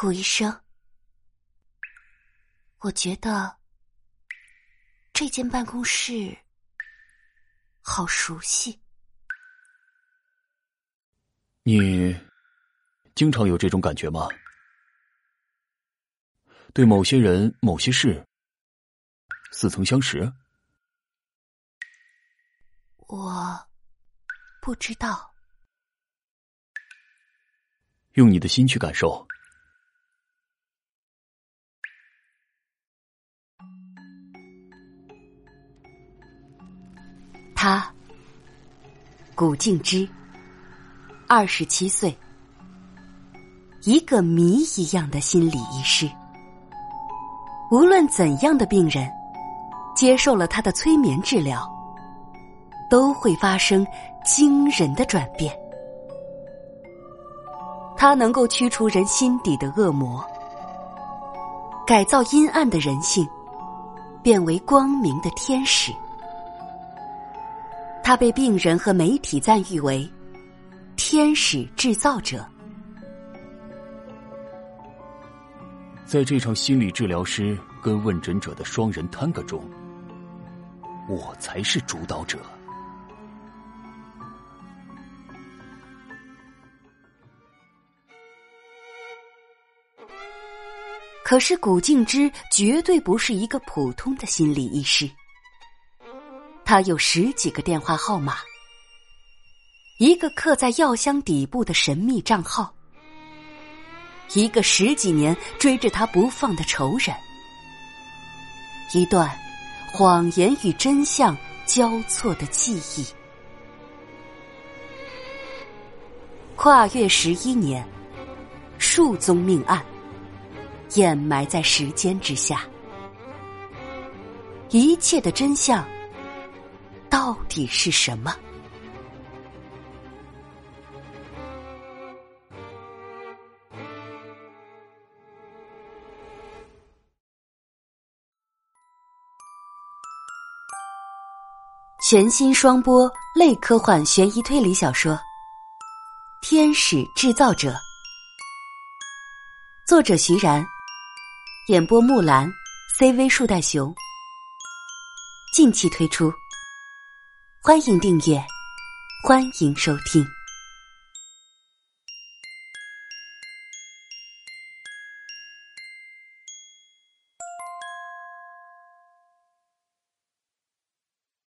顾医生，我觉得这间办公室好熟悉。你经常有这种感觉吗？对某些人、某些事似曾相识？我不知道。用你的心去感受。他，古静之，二十七岁，一个谜一样的心理医师。无论怎样的病人，接受了他的催眠治疗，都会发生惊人的转变。他能够驱除人心底的恶魔，改造阴暗的人性，变为光明的天使。他被病人和媒体赞誉为“天使制造者”。在这场心理治疗师跟问诊者的双人探戈中，我才是主导者。可是古静之绝对不是一个普通的心理医师。他有十几个电话号码，一个刻在药箱底部的神秘账号，一个十几年追着他不放的仇人，一段谎言与真相交错的记忆。跨越十一年，数宗命案掩埋在时间之下，一切的真相。到底是什么？全新双播类科幻悬疑推理小说《天使制造者》，作者徐然，演播木兰，CV 树袋熊，近期推出。欢迎订阅，欢迎收听。